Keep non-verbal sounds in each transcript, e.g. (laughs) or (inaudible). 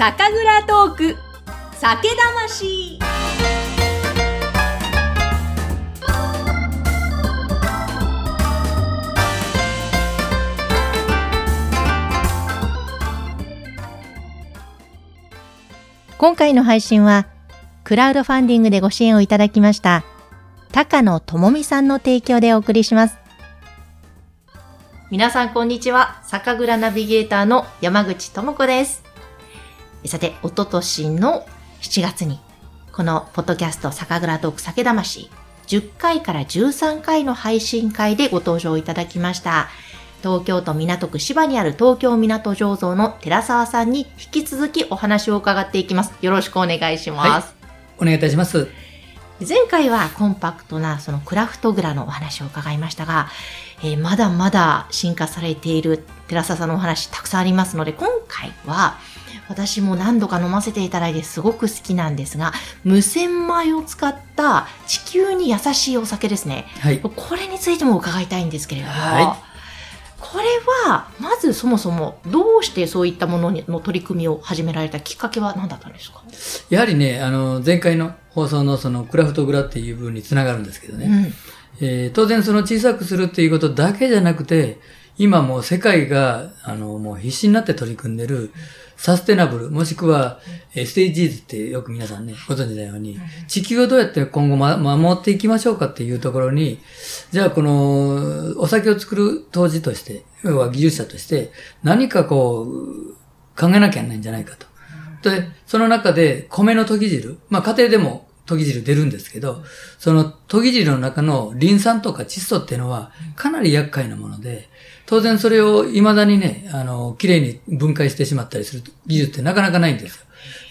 酒蔵トーク酒魂今回の配信は、クラウドファンディングでご支援をいただきました、高野智美さんの提供でお送りします。皆さんこんにちは。酒蔵ナビゲーターの山口智子です。さて、おととしの7月に、このポッドキャスト酒蔵トーク酒魂、10回から13回の配信会でご登場いただきました。東京都港区芝にある東京港醸造の寺澤さんに引き続きお話を伺っていきます。よろしくお願いします。お願いいたします。前回はコンパクトなそのクラフトグラのお話を伺いましたが、えーまだまだ進化されている寺澤さんのお話たくさんありますので、今回は私も何度か飲ませていただいてすごく好きなんですが、無洗米を使った地球に優しいお酒ですね。はい。これについても伺いたいんですけれども、はこれは、まずそもそもどうしてそういったものの取り組みを始められたきっかけは何だったんですか、やはりね、あの、前回の放送のそのクラフトグラっていう部分につながるんですけどね。うんえー当然その小さくするっていうことだけじゃなくて、今もう世界が、あの、もう必死になって取り組んでる、サステナブル、もしくは、えー SDGs ってよく皆さんね、ご存知のように、地球をどうやって今後、ま、守っていきましょうかっていうところに、じゃあこの、お酒を作る当時として、要は技術者として、何かこう、考えなきゃいけないんじゃないかと。で、その中で米の研ぎ汁、まあ家庭でも研ぎ汁出るんですけど、その研ぎ汁の中のリン酸とか窒素っていうのはかなり厄介なもので、当然それを未だにね、あの、綺麗に分解してしまったりする技術ってなかなかないんですよ。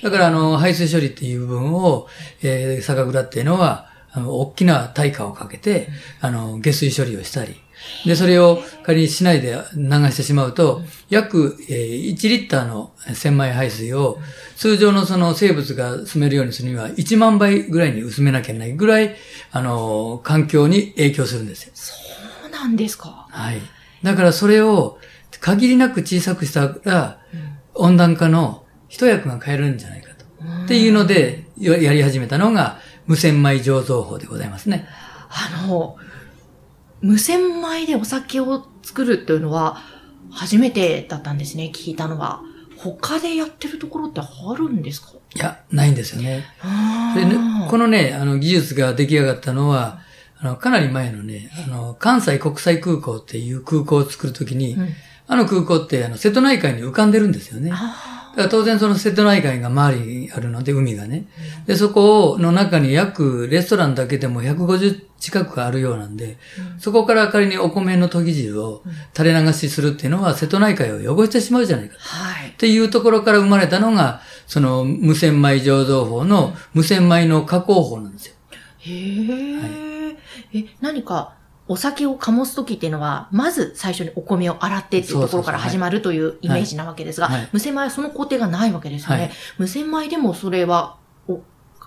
だからあの、排水処理っていう部分を、えー、酒蔵っていうのは、あの、大きな対価をかけて、あの、下水処理をしたり、で、それを仮にしないで流してしまうと、約、えー1リッターの千枚排水を、通常のその生物が住めるようにするには1万倍ぐらいに薄めなきゃいけないぐらい、あの、環境に影響するんですよ。そうなんですか。はい。だからそれを限りなく小さくしたら、温暖化の一役が変えるんじゃないかと。っていうので、ややり始めたのが、無洗米醸造法でございますね。あの、無洗米でお酒を作るっていうのは初めてだったんですね、聞いたのは。他でやってるところってあるんですか？いや、ないんですよね。あでねーこのね、あの、技術が出来上がったのは、あの、かなり前のね、あの、関西国際空港っていう空港を作るときに、うんあの空港って、あの、瀬戸内海に浮かんでるんですよね。だあから当然その瀬戸内海が周りにあるので、海がね。で、そこの中に約、レストランだけでも150近くあるようなんで、そこから仮にお米の研ぎ汁を垂れ流しするっていうのは、瀬戸内海を汚してしまうじゃないかはいっ。ていうところから生まれたのが、その無洗米醸造法の無洗米の加工法なんですよ。へえ、え、何かお酒を醸すときっていうのは、まず最初にお米を洗ってっていうところから始まるというイメージなわけですが無洗米はその工程がないわけですよね。はい。無洗米でもそれはお、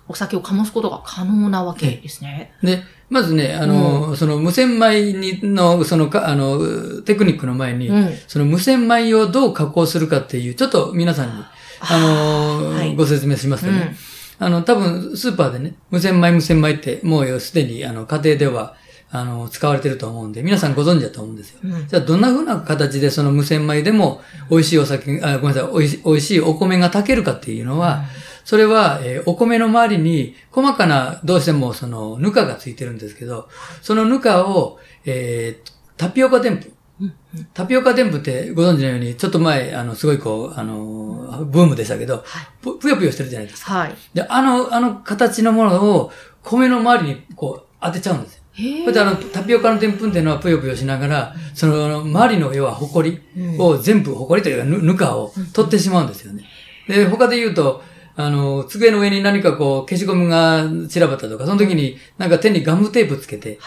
お酒を醸すことが可能なわけですね。で、まずね、あの、その無洗米にの、そのか、あの、テクニックの前に、うん。その無洗米をどう加工するかっていう、ちょっと皆さんに、あの、はい。ご説明しますとね、あの、多分、スーパーでね、無洗米、無洗米って、もうすでに、あの、家庭では、あの、使われてると思うんで、皆さんご存知だと思うんですよ。うんじゃあ、どんな風な形でその無洗米でも、美味しいお酒、あ、ごめんなさい、美味しい、美味しいお米が炊けるかっていうのは、それは、えーお米の周りに、細かな、どうしても、その、ぬかがついてるんですけど、そのぬかを、えータピオカでんぷ。タピオカでんぷってご存知のように、ちょっと前、あの、すごいこう、あの、ブームでしたけど、ぷぷよぷよしてるじゃないですか。はい。で、あの、あの形のものを、米の周りにこう、当てちゃうんですよ。へそれであの、タピオカのでんぷんっていうのはぷよぷよしながら、その、周りの要はホコリを全部、ホコリというかぬ、ぬかを取ってしまうんですよね。で、他で言うと、あの、机の上に何かこう、消しゴムが散らばったとか、その時になんか手にガムテープつけて。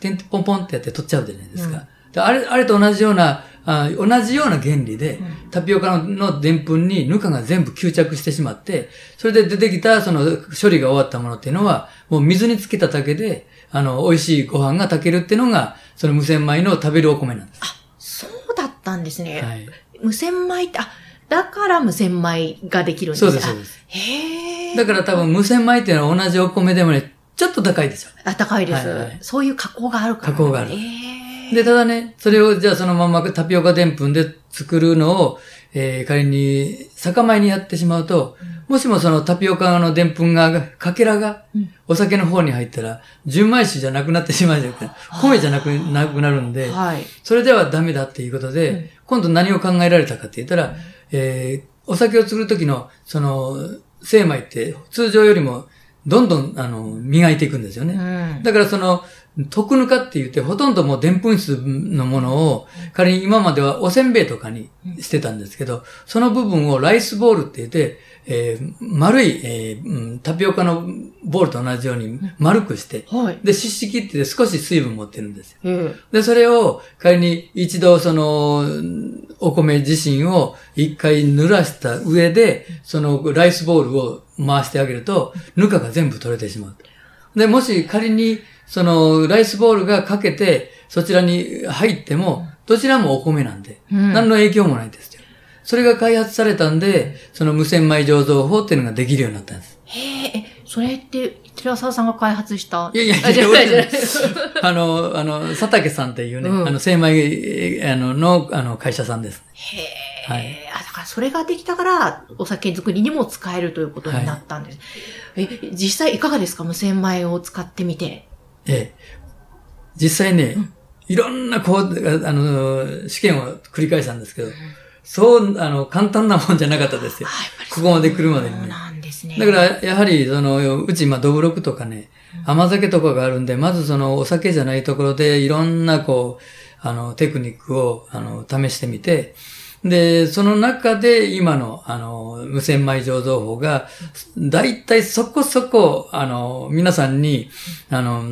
てんポンポンってやって取っちゃうじゃないですか。であれ、あれと同じような、あ同じような原理で、タピオカのでんぷんにぬかが全部吸着してしまって、それで出てきたその処理が終わったものっていうのは、もう水につけただけで、あの、美味しいご飯が炊けるっていうのが、その無洗米の食べるお米なんです。そうだったんですね。はい。無洗米って、あ、だから無洗米ができるんですそうです、そうです。へえ。だから多分無洗米っていうのは同じお米でもね、ちょっと高いですよ。あ、高いです、はいはいそういう加工があるから。加工がある。で、ただね、それをじゃあそのままタピオカでんぷんで作るのを、えー仮に酒米にやってしまうと、もしもそのタピオカのでんぷんが、かけらがうんお酒の方に入ったら、純米酒じゃなくなってしまうじゃなくて、米じゃなくなくなるんで、はい。それではダメだっていうことで、うん今度何を考えられたかって言ったら、えーお酒を作る時の、その、精米って通常よりもどんどん、あの、磨いていくんですよね。うん。だからその、特ぬかって言って、ほとんどもうでんぷん質のものを、仮に今まではおせんべいとかにしてたんですけど、その部分をライスボールって言って、えー丸い、えーうんタピオカのボールと同じように丸くして、はい。で、湿式って言って少し水分持ってるんですよ。えで、それを仮に一度その、お米自身を一回濡らした上で、そのライスボールを回してあげると、ぬかが全部取れてしまう。で、もし仮に、その、ライスボールがかけて、そちらに入っても、どちらもお米なんで、うん何の影響もないんですよ。それが開発されたんで、その無洗米醸造法っていうのができるようになったんです。へえ、それって、寺沢さんが開発した？いやいやいやあじゃない。(laughs) あの、あの、佐竹さんっていうね、うんあの、精米、えーあの、の、あの、会社さんです。へえ、はいあ、だからそれができたから、お酒作りにも使えるということになったんです。え、実際いかがですか？無洗米を使ってみて。ええ。実際ね、いろんな、こう、あの、試験を繰り返したんですけど、そう、あの、簡単なもんじゃなかったですよ。ここまで来るまでにそうね。なんですね。だから、やはり、その、うち、まあ、ドブロクとかね、甘酒とかがあるんで、まずその、お酒じゃないところで、いろんな、こう、あの、テクニックを、あの、試してみて、で、その中で、今の、あの、無洗米醸造法が、だいたいそこそこ、あの、皆さんに、あの、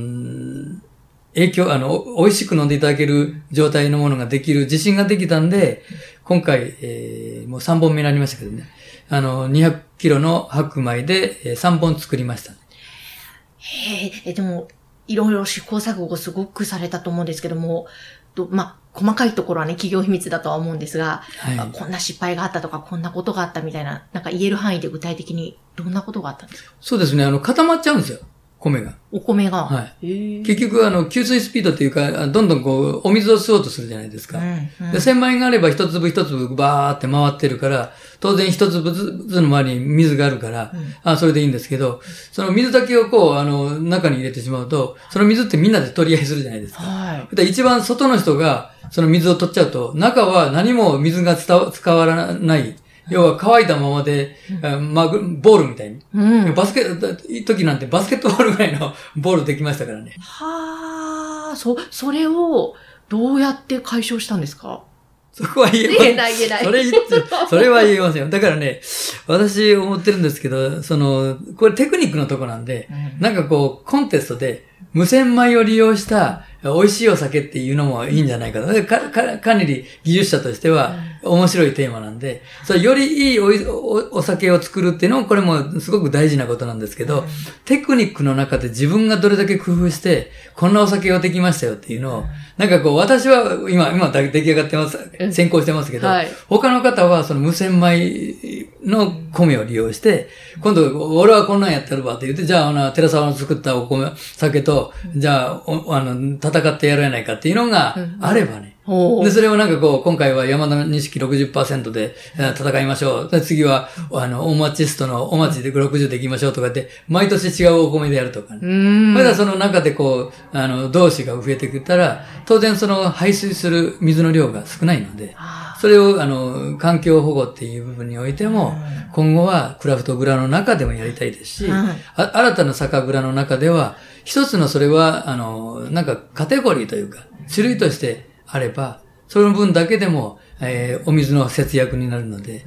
影響、あの、美味しく飲んでいただける状態のものができる自信ができたんで、今回、えーもう3本目になりましたけどね。あの、200キロの白米で、3本作りました。へえ、え、でも、いろいろ試行錯誤すごくされたと思うんですけども、とまあ、細かいところはね、企業秘密だとは思うんですが、はい。あこんな失敗があったとか、こんなことがあったみたいな、なんか言える範囲で具体的にどんなことがあったんですか？そうですね、あの、固まっちゃうんですよ。米が。お米が。。はい。結局、あの、吸水スピードっていうか、あどんどんこう、お水を吸おうとするじゃないですか。うんうんで、千米があれば一粒一粒バーって回ってるから、当然一粒ずつの周りに水があるから、うんあそれでいいんですけど、その水だけをこう、あの、中に入れてしまうと、その水ってみんなで取り合いするじゃないですか。はい。で一番外の人が、その水を取っちゃうと、中は何も水が伝わ使わない。(laughs) 要は乾いたままで、あマグボールみたいに。うん。バスケ、時なんてバスケットボールぐらいのボールできましたからね。はあ、そ、それをどうやって解消したんですか？そこは言えま言えない言えない。それそれは言えませんよ。だからね、私思ってるんですけど、その、これテクニックのとこなんで、うんなんかこう、コンテストで、無洗米を利用した美味しいお酒っていうのもいいんじゃないかと。でか、か、かなり技術者としては面白いテーマなんで、それよりいいおいおお酒を作るっていうのも、これもすごく大事なことなんですけど、テクニックの中で自分がどれだけ工夫して、こんなお酒ができましたよっていうのを、なんかこう、私は今、今だ出来上がってますう、ん。先行してますけど、はい。他の方はその無洗米の米を利用して、今度、俺はこんなんやってるわって言って、じゃあ、あの、寺沢の作ったお米、酒と、じゃあ、おあの、戦ってやらないかっていうのがあればね、ほう。で、それをなんかこう、今回は山田錦60%でえー戦いましょう。で次は、あの、大町ストの大町で60でいきましょうとかって、毎年違うお米でやるとかね。まだその中でこう、あの、同士が増えてくったら、当然その排水する水の量が少ないので、あそれを、あの、環境保護っていう部分においても、今後はクラフトグラの中でもやりたいですし、はい。あ新たな酒蔵の中では、一つのそれは、あの、なんかカテゴリーというか、種類としてあれば、その分だけでも、えーお水の節約になるので、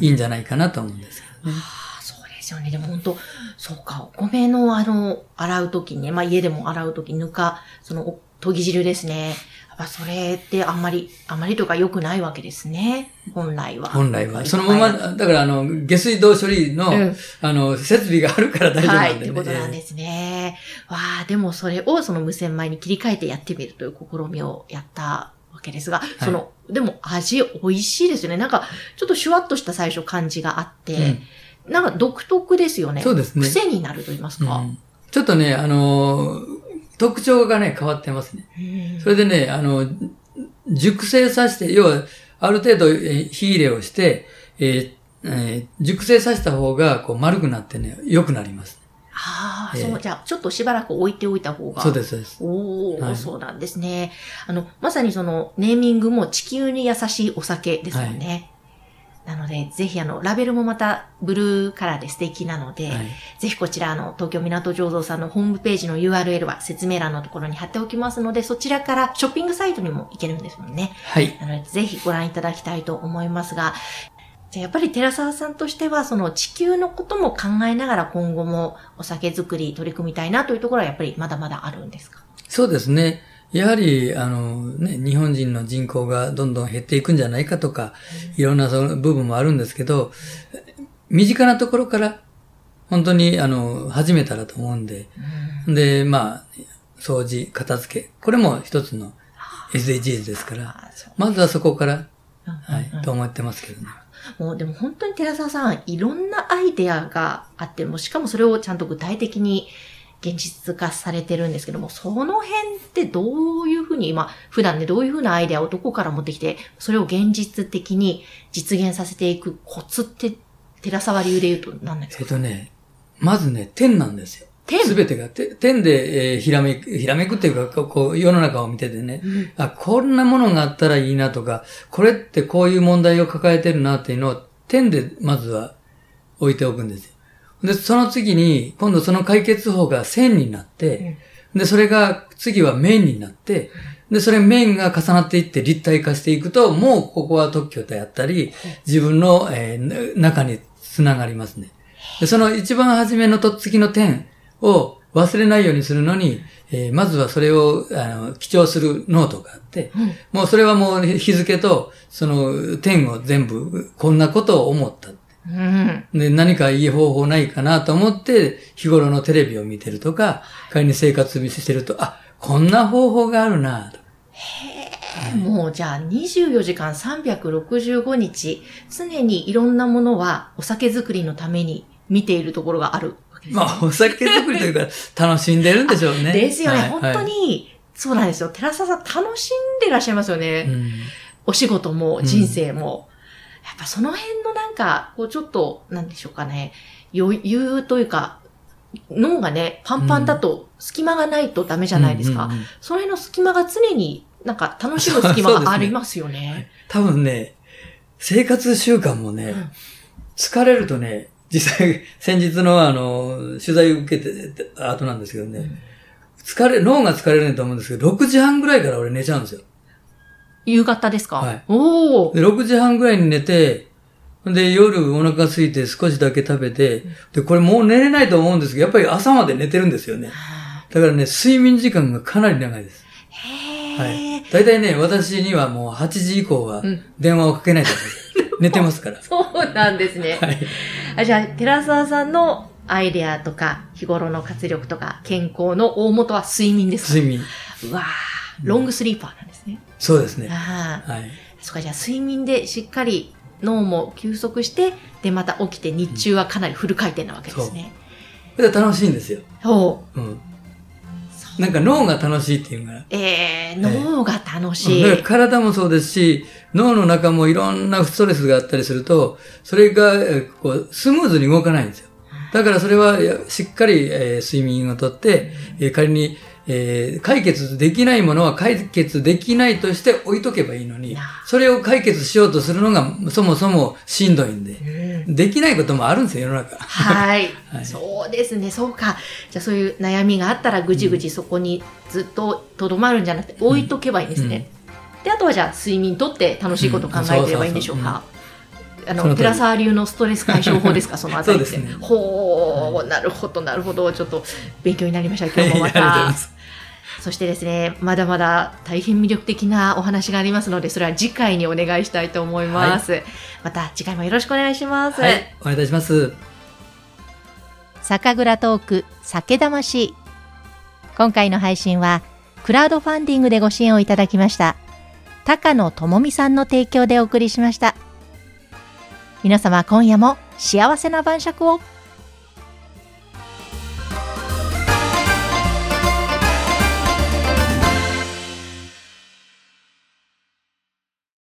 いいんじゃないかなと思うんですけどね。あ、そうですよね。でも本当そうか、お米のあの、洗うときね、まあ家でも洗うとき、ぬか、その、お研ぎ汁ですね。やっぱそれってあんまり、あんまりというか良くないわけですね。本来は。本来は。そのまま、だからあの、下水道処理の、うんあの、設備があるから大丈夫は、ないんでね。ってことなんですね。わあ、でもそれをその無洗米に切り替えてやってみるという試みをやったわけですが、そのでも味美味しいですよね。なんか、ちょっとシュワッとした最初感じがあって、なんか独特ですよね。そうですね癖になると言いますか。うんちょっとね、あのー特徴がね、変わってますね。うんそれでね、あの、熟成させて、要は、ある程度、えー火入れをして、えーえー熟成させた方が、こう、丸くなってね、良くなります。ああ、ええそう、じゃあ、ちょっとしばらく置いておいた方が。そうです、そうです。おお、はいそうなんですね。あの、まさにその、ネーミングも地球に優しいお酒ですもんね。なので、ぜひあの、ラベルもまたブルーカラーで素敵なので、はい。ぜひこちらあの、東京港醸造さんのホームページの URL は説明欄のところに貼っておきますので、そちらからショッピングサイトにも行けるんですもんね。はい。なので、ぜひご覧いただきたいと思いますが、じゃあやっぱり寺沢さんとしては、その地球のことも考えながら今後もお酒作り取り組みたいなというところはやっぱりまだまだあるんですか？そうですね。やはり、あの、ね、日本人の人口がどんどん減っていくんじゃないかとか、いろんなその部分もあるんですけど、身近なところから、本当に、あの、始めたらと思うんで、で、まあ、掃除、片付け、これも一つの SDGs ですから、まずはそこから、うんはいうん。うん、と思ってますけどね。もうでも本当に寺沢さん、いろんなアイデアがあって、もうしかもそれをちゃんと具体的に現実化されてるんですけども、その辺ってどういうふうに、今、普段ね、どういうふうなアイデアをどこから持ってきて、それを現実的に実現させていくコツって、寺沢流で言うと何なんですか？えっとね、まずね、天なんですよ。天すべてが、て天で、えーひらめく、ひらめくっていうか、こう世の中を見ててね、うんあ、こんなものがあったらいいなとか、これってこういう問題を抱えてるなっていうのを、天でまずは置いておくんですよ。で、その次に、今度その解決法が線になって、で、それが次は面になって、で、それ面が重なっていって立体化していくと、もうここは特許であったり、自分の、えーな中につながりますね。で、その一番初めのとっつきの点を忘れないようにするのに、えーまずはそれを、あの、記帳するノートがあって、もうそれはもう日付と、その点を全部、こんなことを思った。うん。で、何かいい方法ないかなと思って、日頃のテレビを見てるとか、仮に生活してると、あ、こんな方法があるなと。もうじゃあ24時間365日、常にいろんなものはお酒作りのために見ているところがあるわけですね。まあ、お酒作りというか、(laughs) 楽しんでるんでしょうね。ですよね、はい本当に、そうなんですよ。寺澤さん楽しんでらっしゃいますよね。はいうんお仕事も人生も。やっぱその辺のなんか、こうちょっと、なんでしょうかね、余裕というか、脳がね、パンパンだと隙間がないとダメじゃないですか。うんうんうんその辺の隙間が常になんか楽しむ隙間がありますよね。多分ね、生活習慣もね、うん疲れるとね、実際、(laughs) 先日のあの、取材を受けてた後なんですけどね、うん疲れ、脳が疲れると思うんですけど、6時半ぐらいから俺寝ちゃうんですよ。夕方ですか、はいおお。で、6時半ぐらいに寝て、で、夜お腹が空いて少しだけ食べて、で、これもう寝れないと思うんですけど、やっぱり朝まで寝てるんですよね。だからね、睡眠時間がかなり長いです。へはえ、い。大体ね、私にはもう8時以降はうん電話をかけないと思う (laughs) 寝てますから。そうなんですね。はい。あじゃあ、寺澤さんのアイデアとか、日頃の活力とか、健康の大元は睡眠ですか？睡眠。うわーロングスリーパーなんですね。そうですね。はい。そっか、じゃあ睡眠でしっかり脳も休息して、で、また起きて日中はかなりフル回転なわけですね。それは楽しいんですよ。そう。うん。なんか脳が楽しいっていうかえー、え脳が楽しい。体もそうですし、脳の中もいろんなストレスがあったりすると、それが、えーこう、スムーズに動かないんですよ。だからそれは、しっかり、えー睡眠をとって、えー仮に、えー解決できないものは解決できないとして置いとけばいいのにな、それを解決しようとするのがそもそもしんどいんで、うん。できないこともあるんですよ、世の中。はい、(laughs) はい。そうですね、そうか。じゃあそういう悩みがあったらぐじぐじそこにずっととどまるんじゃなくて置いとけばいいんですね。で、あとはじゃあ睡眠とって楽しいことを考えてればいいんでしょうか。あの、寺沢流のストレス解消法ですか、そのあたりって。(laughs) そうですね。ほー、なるほど、なるほど。ちょっと勉強になりました、今日もまた (laughs) そしてですね、まだまだ大変魅力的なお話がありますので、それは次回にお願いしたいと思います。また次回もよろしくお願いします。はい、お願いいたします。酒蔵トーク酒魂今回の配信はクラウドファンディングでご支援をいただきました高野智美さんの提供でお送りしました。皆様今夜も幸せな晩酌を